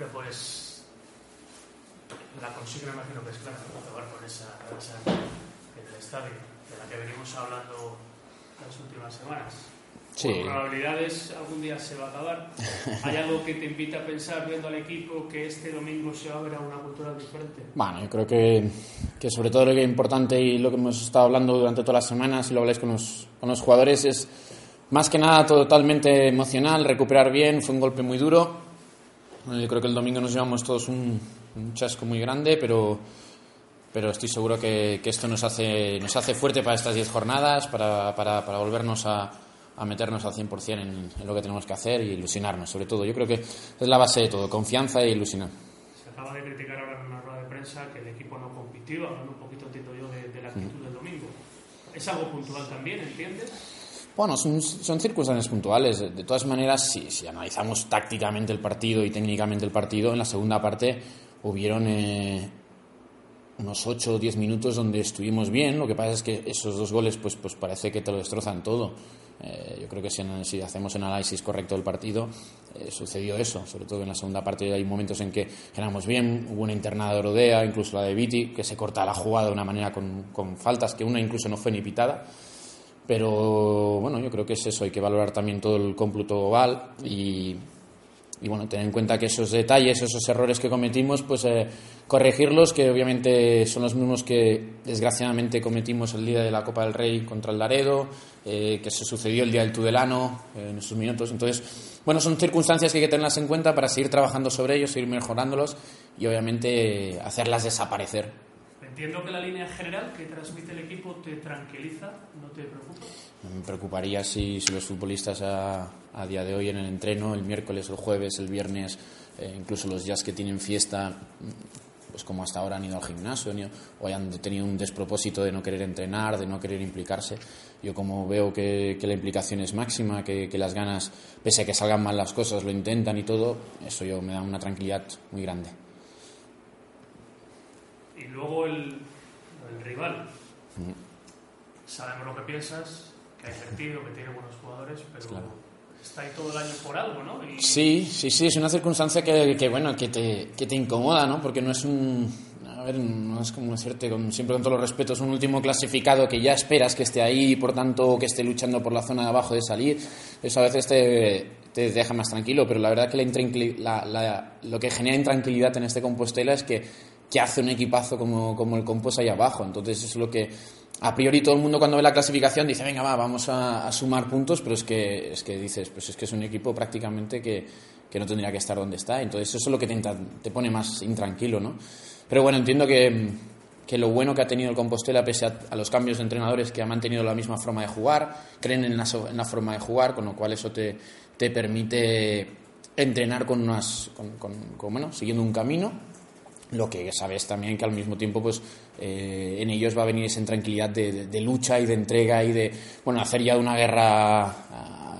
Pero pues la consigna imagino que es clara, acabar con esa, esa en el estadio, de la que venimos hablando las últimas semanas. Sí. Por probabilidades algún día se va a acabar. ¿Hay algo que te invita a pensar viendo al equipo que este domingo se abre a una cultura diferente? Bueno, yo creo que, que sobre todo lo que es importante y lo que hemos estado hablando durante todas las semanas y lo habláis con los, con los jugadores es más que nada totalmente emocional, recuperar bien, fue un golpe muy duro. Yo creo que el domingo nos llevamos todos un, un chasco muy grande, pero, pero estoy seguro que, que esto nos hace, nos hace fuerte para estas 10 jornadas, para, para, para volvernos a, a meternos al 100% en, en lo que tenemos que hacer y ilusionarnos, sobre todo. Yo creo que es la base de todo, confianza e ilusión. Se acaba de criticar ahora en una rueda de prensa que el equipo no compitió, hablando un poquito, entiendo yo, de, de la actitud del domingo. ¿Es algo puntual también, entiendes? Bueno, son, son circunstancias puntuales. De, todas maneras, si, si, analizamos tácticamente el partido y técnicamente el partido, en la segunda parte hubieron eh, unos 8 o 10 minutos donde estuvimos bien. Lo que pasa es que esos dos goles, pues, pues parece que te lo destrozan todo. Eh, yo creo que si, si, hacemos un análisis correcto del partido, eh, sucedió eso. Sobre todo en la segunda parte hay momentos en que ganamos bien. Hubo una internada de Rodea, incluso la de Viti, que se corta la jugada de una manera con, con faltas, que una incluso no fue ni pitada. Pero bueno, yo creo que es eso, hay que valorar también todo el cómputo global y, bueno, tener en cuenta que esos detalles, esos errores que cometimos, pues eh, corregirlos, que obviamente son los mismos que desgraciadamente cometimos el día de la Copa del Rey contra el Laredo, eh, que se sucedió el día del Tudelano eh, en esos minutos. Entonces, bueno, son circunstancias que hay que tenerlas en cuenta para seguir trabajando sobre ellos, seguir mejorándolos y obviamente hacerlas desaparecer. Entiendo que la línea general que transmite el equipo te tranquiliza, ¿no te preocupa? Me preocuparía si, si los futbolistas a, a, día de hoy en el entreno, el miércoles, el jueves, el viernes, eh, incluso los días que tienen fiesta, pues como hasta ahora han ido al gimnasio ni, o hayan tenido un despropósito de no querer entrenar, de no querer implicarse. Yo como veo que, que la implicación es máxima, que, que, las ganas, pese a que salgan mal las cosas, lo intentan y todo, eso yo me da una tranquilidad muy grande. Y luego el, el rival. Mm. Sabemos lo que piensas, que ha invertido, que tiene buenos jugadores, pero claro. está ahí todo el año por algo, ¿no? Y... Sí, sí, sí, es una circunstancia que, que bueno, que te, que te incomoda, ¿no? Porque no es un, a ver, no es como decirte, con, siempre con todos los respetos, un último clasificado que ya esperas que esté ahí y por tanto que esté luchando por la zona de abajo de salir. Eso a veces te, te deja más tranquilo, pero la verdad que la, la, la, lo que genera intranquilidad en este Compostela es que, que hace un equipazo como, como el Compos ahí abajo. Entonces eso es lo que a priori todo el mundo cuando ve la clasificación dice, venga, va, vamos a, a sumar puntos, pero es que, es que dices, pues es que es un equipo prácticamente que, que no tendría que estar donde está. Entonces eso es lo que te, te pone más intranquilo, ¿no? Pero bueno, entiendo que, que lo bueno que ha tenido el Compostela, pese a, a, los cambios de entrenadores, que ha mantenido la misma forma de jugar, creen en la, en la forma de jugar, con lo cual eso te, te permite entrenar con unas, con, con, con, bueno, siguiendo un camino. Lo que sabes también que al mismo tiempo, pues eh, en ellos va a venir esa intranquilidad de, de, de, lucha y de entrega y de, bueno, hacer ya una guerra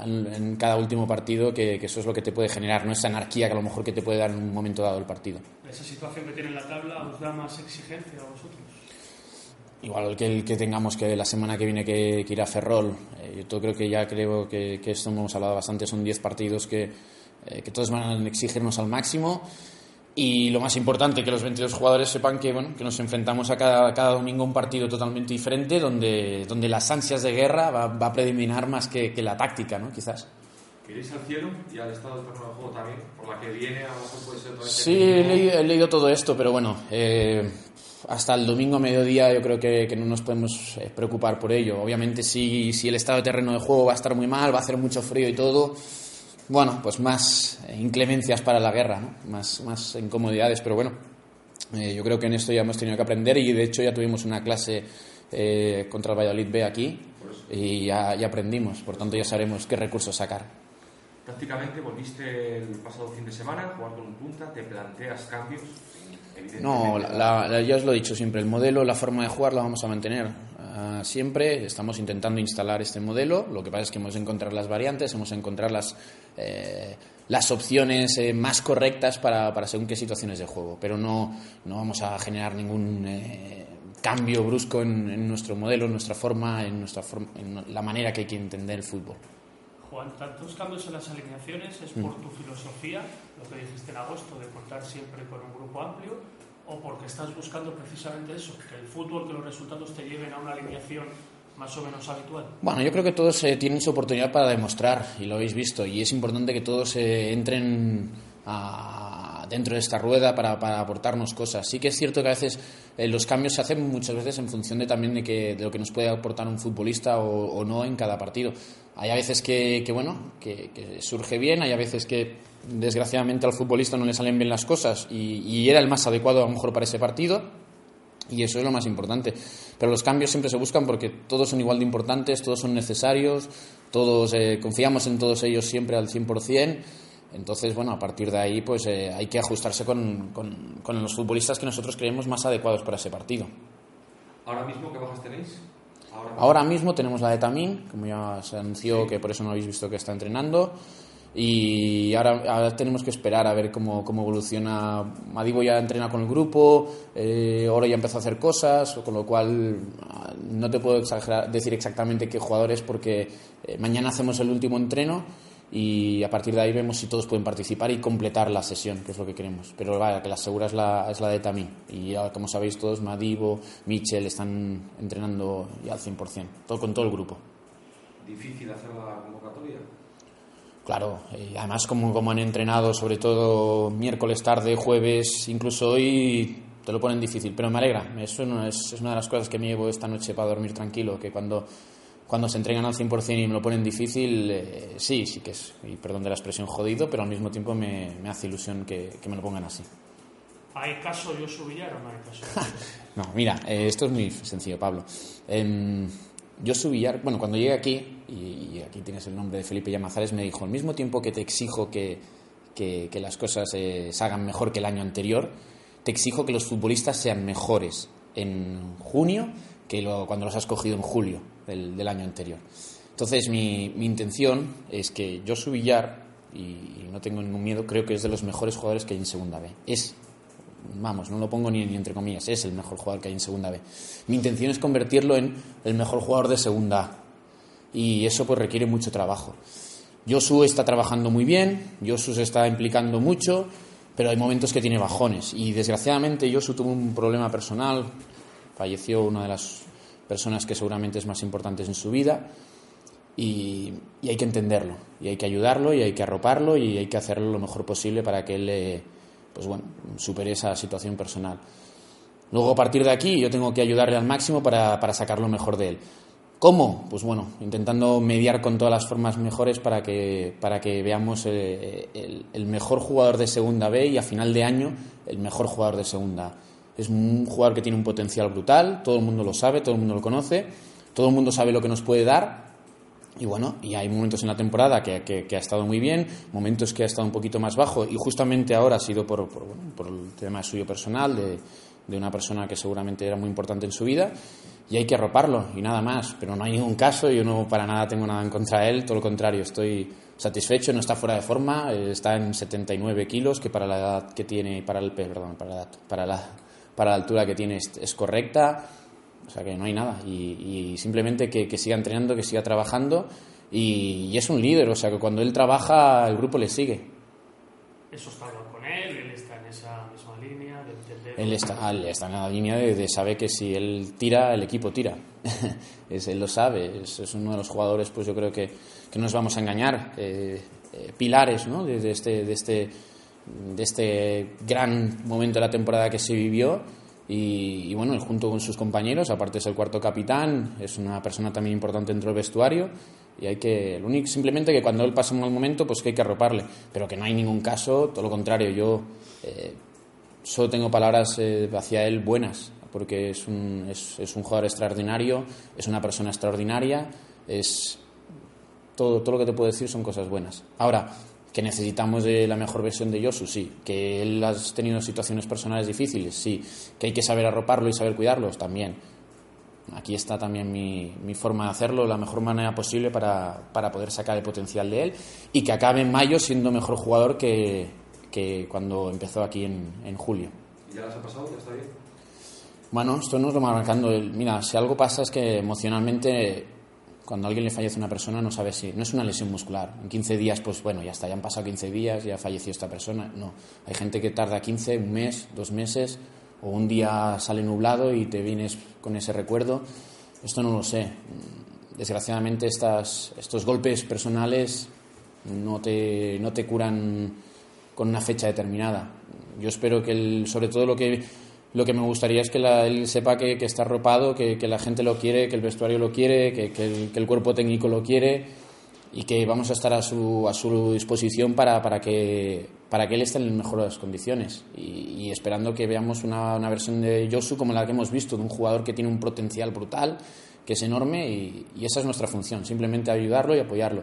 en, en cada último partido, que, que, eso es lo que te puede generar, no esa anarquía que a lo mejor que te puede dar en un momento dado el partido. ¿Esa situación que tiene en la tabla os da más exigencia a vosotros? Igual que el que tengamos que la semana que viene que, que ir a Ferrol, eh, yo creo que ya creo que, que esto hemos hablado bastante, son 10 partidos que, eh, que todos van a exigirnos al máximo y lo más importante, que los 22 jugadores sepan que, bueno, que nos enfrentamos a cada, cada domingo un partido totalmente diferente donde, donde las ansias de guerra va, va a predominar más que, que, la táctica, ¿no? quizás. ¿Queréis al cielo y al estado del terreno de juego también? Por la que viene, a lo mejor puede ser todo este Sí, he leído, he leído, todo esto, pero bueno, eh, hasta el domingo a mediodía yo creo que, que, no nos podemos eh, preocupar por ello. Obviamente si, si el estado de terreno de juego va a estar muy mal, va a hacer mucho frío y todo, bueno, pues más inclemencias para la guerra, ¿no? más, más incomodidades, pero bueno, eh, yo creo que en esto ya hemos tenido que aprender y de hecho ya tuvimos una clase eh, contra el Valladolid B aquí y ya, ya, aprendimos, por tanto ya sabremos qué recursos sacar. Prácticamente volviste el pasado fin de semana jugar con un punta, te planteas cambios. No, la, la, ya os lo he dicho siempre, el modelo, la forma de jugar la vamos a mantener. Uh, siempre estamos intentando instalar este modelo, lo que pasa es que hemos de encontrar las variantes, hemos de encontrar las, eh, las opciones eh, más correctas para, para, según qué situaciones de juego, pero no, no vamos a generar ningún eh, cambio brusco en, en, nuestro modelo, en nuestra forma, en, nuestra forma, en la manera que hay que entender el fútbol. Juan, tantos cambios en las alineaciones es por tu filosofía, lo que dijiste en agosto, de contar siempre con un grupo amplio, o porque estás buscando precisamente eso, que el fútbol, que los resultados te lleven a una alineación más o menos habitual? Bueno, yo creo que todos eh, tienen su oportunidad para demostrar, y lo habéis visto, y es importante que todos eh, entren dentro de esta rueda para, aportarnos cosas. Sí que es cierto que a veces eh, los cambios se hacen muchas veces en función de también de, que, de lo que nos puede aportar un futbolista o, no en cada partido. Hay a veces que, bueno, que, surge bien, hay a veces que desgraciadamente al futbolista no le salen bien las cosas y, y era el más adecuado a lo mejor para ese partido y eso es lo más importante. Pero los cambios siempre se buscan porque todos son igual de importantes, todos son necesarios, todos eh, confiamos en todos ellos siempre al 100%. Entonces, bueno, a partir de ahí pues eh, hay que ajustarse con, con, los futbolistas que nosotros creemos más adecuados para ese partido. ¿Ahora mismo qué bajas tenéis? Ahora, mismo tenemos la de Tamín, como ya se anunció, que por eso no habéis visto que está entrenando. Y ahora, tenemos que esperar a ver cómo, cómo evoluciona. Madibo ya entrena con el grupo, eh, ahora ya empezó a hacer cosas, con lo cual ah, no te puedo decir exactamente qué jugadores porque eh, mañana hacemos el último entreno y a partir de ahí vemos si todos pueden participar y completar la sesión, que es lo que queremos. Pero vaya, que la segura es la, es la de Tamí. Y ya, como sabéis todos, Madibo, Michel están entrenando ya al 100%, todo, con todo el grupo. ¿Difícil hacer la convocatoria? Claro, y además como, como han entrenado, sobre todo miércoles tarde, jueves, incluso hoy, te lo ponen difícil, pero me alegra. Eso es, es una de las cosas que me llevo esta noche para dormir tranquilo, que cuando, cuando se entregan al 100% y me lo ponen difícil, eh, sí, sí que es, y perdón de la expresión, jodido, pero al mismo tiempo me, me hace ilusión que, que, me lo pongan así. ¿Hay caso yo Villar o no hay caso? no, mira, eh, esto es muy sencillo, Pablo. Eh, yo Villar, bueno, cuando llegué aquí, y, aquí tienes el nombre de Felipe Llamazares, me dijo, al mismo tiempo que te exijo que, que, las cosas eh, se hagan mejor que el año anterior, te exijo que los futbolistas sean mejores en junio que lo, cuando los has cogido en julio del, del año anterior. Entonces, mi, mi, intención es que yo Villar, y, y no tengo ningún miedo, creo que es de los mejores jugadores que hay en Segunda B. Es vamos, no lo pongo ni, entre comillas, es el mejor jugador que hay en Segunda B. Mi intención es convertirlo en el mejor jugador de Segunda A. Y eso pues requiere mucho trabajo. Josu está trabajando muy bien, Josu se está implicando mucho, pero hay momentos que tiene bajones. Y desgraciadamente Josu tuvo un problema personal, falleció una de las personas que seguramente es más importantes en su vida. Y, hay que entenderlo, y hay que ayudarlo, y hay que arroparlo, y hay que hacerlo lo mejor posible para que él... Eh, pues bueno, supere esa situación personal. Luego, a partir de aquí, yo tengo que ayudarle al máximo para, para sacar lo mejor de él. ¿Cómo? Pues bueno, intentando mediar con todas las formas mejores para que, para que veamos eh, el, el, mejor jugador de segunda B y a final de año el mejor jugador de segunda Es un jugador que tiene un potencial brutal, todo el mundo lo sabe, todo el mundo lo conoce, todo el mundo sabe lo que nos puede dar y bueno, y hay momentos en la temporada que, que, ha estado muy bien, momentos que ha estado un poquito más bajo, y justamente ahora ha sido por, por, por el tema suyo personal, de, de, una persona que seguramente era muy importante en su vida, y hay que arroparlo, y nada más. Pero no hay ningún caso, yo no para nada tengo nada en contra de él, todo lo contrario, estoy satisfecho, no está fuera de forma, está en 79 kilos, que para la edad que tiene, para el perdón, para la, para la, para la altura que tiene es correcta o sea que no hay nada. Y, simplemente que, siga entrenando, que siga trabajando. Y, es un líder, o sea que cuando él trabaja, el grupo le sigue. Eso está con él, él está en esa misma línea. él, está, está en la línea de, saber que si él tira, el equipo tira. es, él lo sabe, es, uno de los jugadores, pues yo creo que, que no nos vamos a engañar. Eh, eh, pilares ¿no? de, este, de, este, de este gran momento de la temporada que se vivió y, bueno, junto con sus compañeros, aparte es el cuarto capitán, es una persona también importante dentro del vestuario y hay que, el único, simplemente que cuando él pasa un mal momento, pues que hay que arroparle, pero que no hay ningún caso, todo lo contrario, yo eh, solo tengo palabras eh, hacia él buenas, porque es un, es un jugador extraordinario, es una persona extraordinaria, es todo, todo lo que te puedo decir son cosas buenas. Ahora, que necesitamos de la mejor versión de Yosu, sí. Que él ha tenido situaciones personales difíciles, sí. Que hay que saber arroparlo y saber cuidarlos, también. Aquí está también mi, mi forma de hacerlo, la mejor manera posible para, para, poder sacar el potencial de él y que acabe en mayo siendo mejor jugador que, que cuando empezó aquí en, en julio. ¿Y ya las ha pasado? ¿Ya está bien? Bueno, esto nos lo va marcando. Mira, si algo pasa es que emocionalmente cuando alguien le fallece una persona no sabe si no es una lesión muscular. En 15 días, pues bueno, ya está, ya han pasado 15 días, ya falleció esta persona. No, hay gente que tarda 15, un mes, dos meses, o un día sale nublado y te vienes con ese recuerdo. Esto no lo sé. Desgraciadamente estas, estos golpes personales no te, no te curan con una fecha determinada. Yo espero que, el, sobre todo lo que lo que me gustaría es que él sepa que, está arropado, que, la gente lo quiere, que el vestuario lo quiere, que, el, cuerpo técnico lo quiere y que vamos a estar a su, a su disposición para, para, que, para que él esté en mejores condiciones y, esperando que veamos una, una, versión de Josu como la que hemos visto, de un jugador que tiene un potencial brutal, que es enorme y, esa es nuestra función, simplemente ayudarlo y apoyarlo.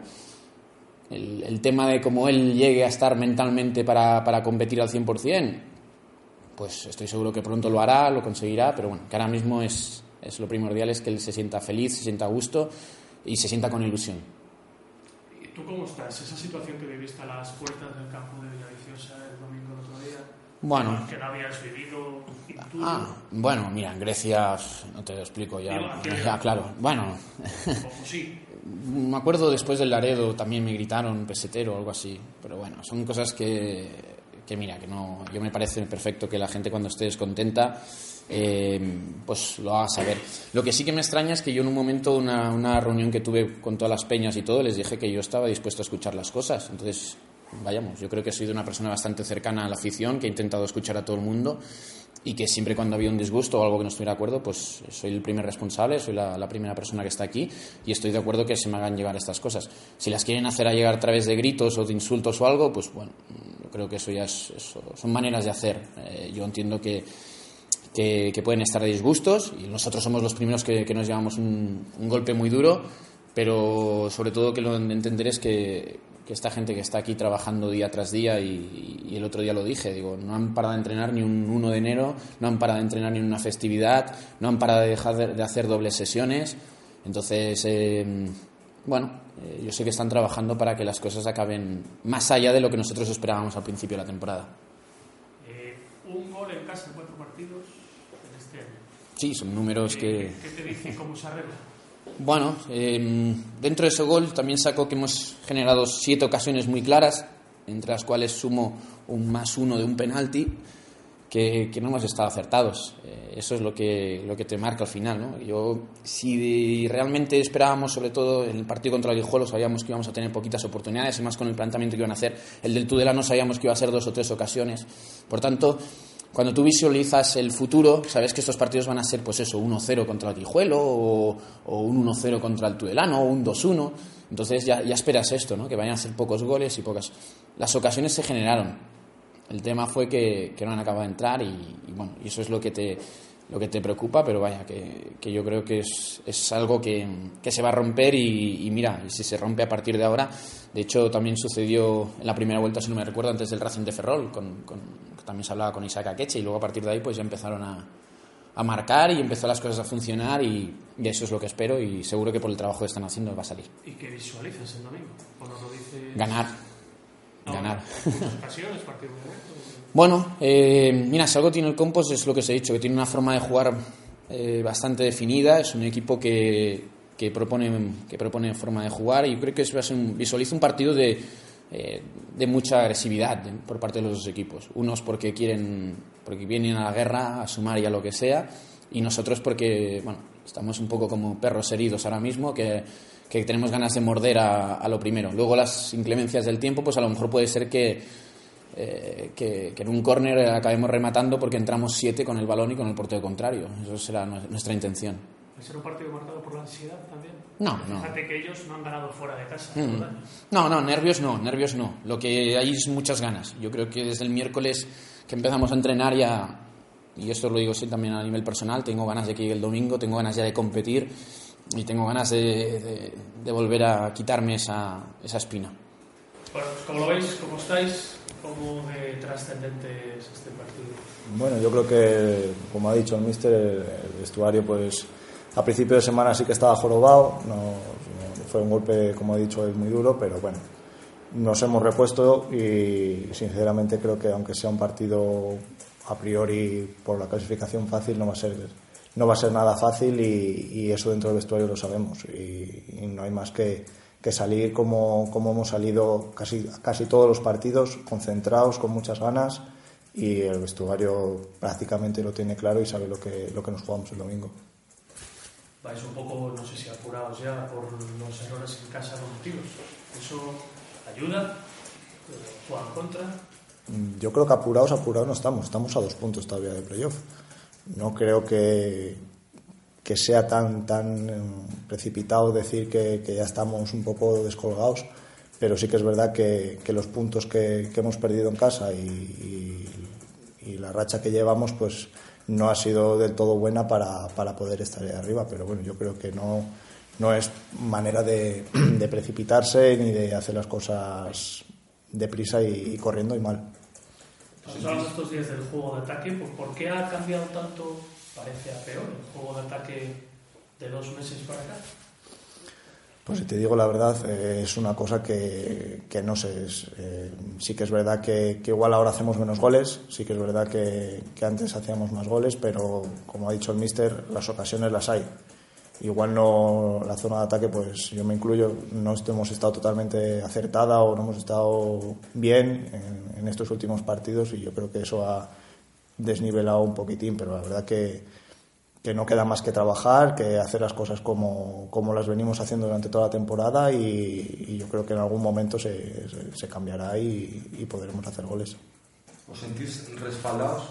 El, el tema de cómo él llegue a estar mentalmente para, para competir al 100%, pues estoy seguro que pronto lo hará, lo conseguirá, pero bueno, que ahora mismo es, es lo primordial es que él se sienta feliz, se sienta a gusto y se sienta con ilusión. ¿Y tú cómo estás? Esa situación que viviste a las puertas del campo de Villaviciosa el domingo del otro día. Bueno. Que no habías vivido. Ah, bueno, mira, en Grecia, no te lo explico ya. ya claro. Bueno. sí. Me acuerdo después del Laredo también me gritaron pesetero o algo así. Pero bueno, son cosas que que mira, que no, yo me parece perfecto que la gente cuando esté descontenta, eh, pues lo haga saber. Lo que sí que me extraña es que yo en un momento, una, una reunión que tuve con todas las peñas y todo, les dije que yo estaba dispuesto a escuchar las cosas. Entonces, vayamos, yo creo que he sido una persona bastante cercana a la afición, que he intentado escuchar a todo el mundo y que siempre cuando había un disgusto o algo que no estuviera de acuerdo, pues soy el primer responsable, soy la, primera persona que está aquí y estoy de acuerdo que se me hagan llegar estas cosas. Si las quieren hacer a llegar a través de gritos o de insultos o algo, pues bueno, creo que eso ya es, son maneras de hacer. Eh, yo entiendo que, que, pueden estar de disgustos y nosotros somos los primeros que, nos llevamos un, un golpe muy duro, pero sobre todo que lo entender es que, que esta gente que está aquí trabajando día tras día y, el otro día lo dije, digo, no han parado de entrenar ni un 1 de enero, no han parado de entrenar ni una festividad, no han parado de dejar de, hacer dobles sesiones. Entonces, em, bueno, eh, yo sé que están trabajando para que las cosas acaben más allá de lo que nosotros esperábamos al principio de la temporada. Eh, un gol en casa en cuatro partidos en este año. Sí, son números eh, que... ¿Qué te dicen cómo se arregla? Bueno, em, dentro de ese gol también saco que hemos generado siete ocasiones muy claras, entre las cuales sumo un más uno de un penalti, que, no hemos estado acertados. Eh, eso es lo que, lo que te marca al final. ¿no? Yo, si realmente esperábamos, sobre todo en el partido contra el Guijuelo, sabíamos que íbamos a tener poquitas oportunidades, y más con el planteamiento que iban a hacer. El del Tudela no sabíamos que iba a ser dos o tres ocasiones. Por tanto, cuando tú visualizas el futuro, sabes que estos partidos van a ser, pues eso, 1-0 contra el Tijuelo o, un 1-0 contra el Tudelano o un 2-1. Entonces ya, esperas esto, ¿no? Que vayan a ser pocos goles y pocas. Las ocasiones se generaron. El tema fue que, no han acabado de entrar y, bueno, y eso es lo que te, lo que te preocupa, pero vaya, que, que yo creo que es, es algo que, que, se va a romper y, mira, y si se rompe a partir de ahora, de hecho también sucedió en la primera vuelta, si no me recuerdo, antes del Racing de Ferrol, con, con también se hablaba con Isaac Akeche y luego a partir de ahí pues ya empezaron a, a marcar y empezó las cosas a funcionar y, eso es lo que espero y seguro que por el trabajo que están haciendo va a salir. ¿Y qué visualizas el domingo? Cuando lo dices... Ganar. Ganar. bueno, eh, mira, si algo tiene el Compost es lo que os he dicho, que tiene una forma de jugar eh, bastante definida, es un equipo que, que, propone, que propone forma de jugar y creo que es, visualiza un partido de, eh, de mucha agresividad por parte de los dos equipos. Unos porque quieren, porque vienen a la guerra, a sumar y a lo que sea, y nosotros porque, bueno, estamos un poco como perros heridos ahora mismo, que, que tenemos ganas de morder a, a lo primero. Luego las inclemencias del tiempo, pues a lo mejor puede ser que eh, que, en un córner acabemos rematando porque entramos siete con el balón y con el portero contrario. Eso será nuestra intención. ¿Va ser un partido marcado por la ansiedad también? No, no. Fíjate que ellos no han ganado fuera de casa. Mm. No, no, nervios no, nervios no. Lo que hay es muchas ganas. Yo creo que desde el miércoles que empezamos a entrenar ya, y esto lo digo sí, también a nivel personal, tengo ganas de que llegue el domingo, tengo ganas ya de competir y tengo ganas de, de, volver a quitarme esa, esa espina. Bueno, pues como lo veis, como estáis, ¿Cómo de trascendente es este partido? Bueno, yo creo que, como ha dicho el míster, el vestuario, pues a principio de semana sí que estaba jorobado, no, fue un golpe, como he dicho, muy duro, pero bueno, nos hemos repuesto y sinceramente creo que aunque sea un partido a priori por la clasificación fácil, no va a ser no va a ser nada fácil y, eso dentro del vestuario lo sabemos y, no hay más que, que salir como, como, hemos salido casi, casi todos los partidos, concentrados, con muchas ganas y el vestuario prácticamente lo tiene claro y sabe lo que, lo que nos jugamos el domingo. Vais un poco, no sé si apurados ya por los errores en casa cometidos. ¿Eso ayuda? ¿Juega en contra? Mm, yo creo que apurados, apurados no estamos. Estamos a dos puntos todavía de playoff no creo que, que sea tan, tan eh, precipitado decir que, ya estamos un poco descolgados, pero sí que es verdad que, los puntos que, hemos perdido en casa y, la racha que llevamos, pues no ha sido del todo buena para, poder estar ahí arriba, pero bueno, yo creo que no, no es manera de, precipitarse ni de hacer las cosas deprisa y, y corriendo y mal. Hablamos estos días del juego de ataque, ¿por qué ha cambiado tanto, parece a peor, el juego de ataque de dos meses para acá? Pues si te digo la verdad, eh, es una cosa que, no sé. Eh, sí que es verdad que, igual ahora hacemos menos goles, sí que es verdad que, que, antes hacíamos más goles, pero como ha dicho el míster, las ocasiones las hay igual no la zona de ataque, pues yo me incluyo, no hemos estado totalmente acertada o no hemos estado bien en, estos últimos partidos y yo creo que eso ha desnivelado un poquitín, pero la verdad que, que no queda más que trabajar, que hacer las cosas como, como las venimos haciendo durante toda la temporada y, yo creo que en algún momento se, se, cambiará y, podremos hacer goles. ¿Os sentís respaldados?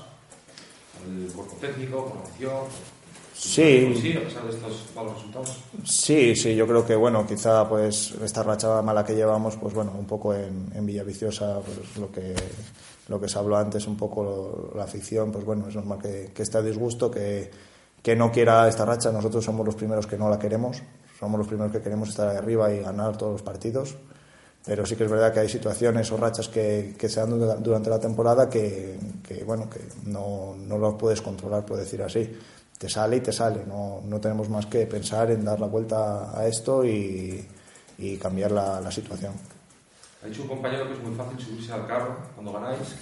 El cuerpo técnico, formación, Sí. Sí, a pesar de estos malos resultados. Sí, sí, yo creo que bueno, quizá pues esta racha mala que llevamos, pues bueno, un poco en, en Villaviciosa, pues lo que lo que se habló antes, un poco la afición, pues bueno, es normal que, que esté a disgusto, que, que no quiera esta racha. Nosotros somos los primeros que no la queremos, somos los primeros que queremos estar ahí arriba y ganar todos los partidos. Pero sí que es verdad que hay situaciones o rachas que, que se dan durante la temporada que, que bueno, que no, no lo puedes controlar, por decir así te sale y te sale. No, no tenemos más que pensar en dar la vuelta a esto y, y cambiar la, la, situación. Ha dicho un compañero que es muy fácil subirse al carro cuando ganáis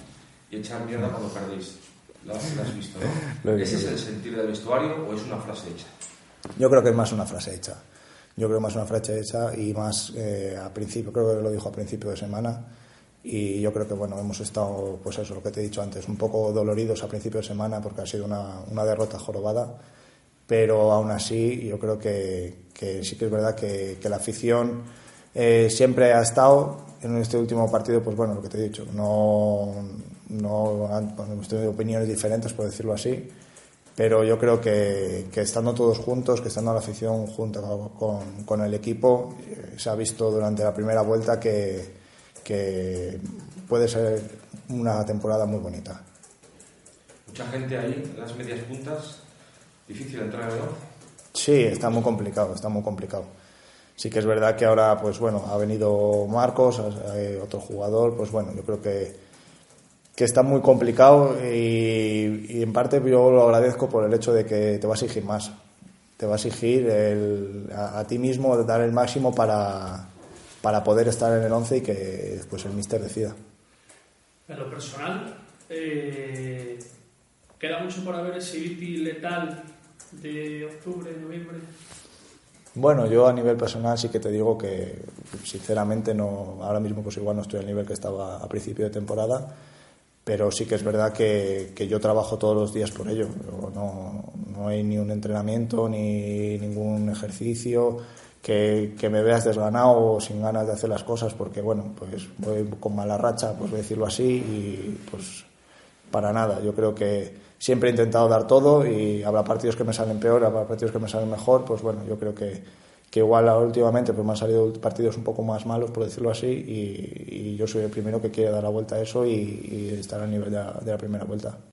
y echar mierda cuando perdéis. Lo has, visto, ¿no? ¿Ese es el sentido del vestuario o es una frase hecha? Yo creo que es más una frase hecha. Yo creo más una frase hecha y más eh, a principio, creo que lo dijo a principio de semana, y yo creo que bueno hemos estado pues eso lo que te he dicho antes un poco doloridos a principio de semana porque ha sido una, una derrota jorobada pero aún así yo creo que, que sí que es verdad que, que la afición eh, siempre ha estado en este último partido pues bueno lo que te he dicho no no hemos tenido opiniones diferentes por decirlo así pero yo creo que, que estando todos juntos que estando la afición junto con, con el equipo eh, se ha visto durante la primera vuelta que que puede ser una temporada muy bonita. Mucha gente ahí, en las medias puntas, difícil entrar en el Sí, está muy complicado, está muy complicado. Sí que es verdad que ahora, pues bueno, ha venido Marcos, otro jugador, pues bueno, yo creo que, que está muy complicado y, en parte yo lo agradezco por el hecho de que te va a exigir más. Te va a exigir a, a ti mismo dar el máximo para, para poder estar en el 11 y que después el míster decida. En lo personal, eh, ¿queda mucho por haber ese Viti letal de octubre, noviembre? Bueno, yo a nivel personal sí que te digo que sinceramente no, ahora mismo pues igual no estoy al nivel que estaba a principio de temporada, pero sí que es verdad que, que yo trabajo todos los días por ello. No, no hay ni un entrenamiento ni ningún ejercicio que, me veas desganado o sin ganas de hacer las cosas porque, bueno, pues voy con mala racha, pues voy a decirlo así, y pues para nada. Yo creo que siempre he intentado dar todo y habrá partidos que me salen peor, habrá partidos que me salen mejor, pues bueno, yo creo que, que igual últimamente pues me han salido partidos un poco más malos, por decirlo así, y, yo soy el primero que quiere dar la vuelta a eso y, estar a nivel de la primera vuelta.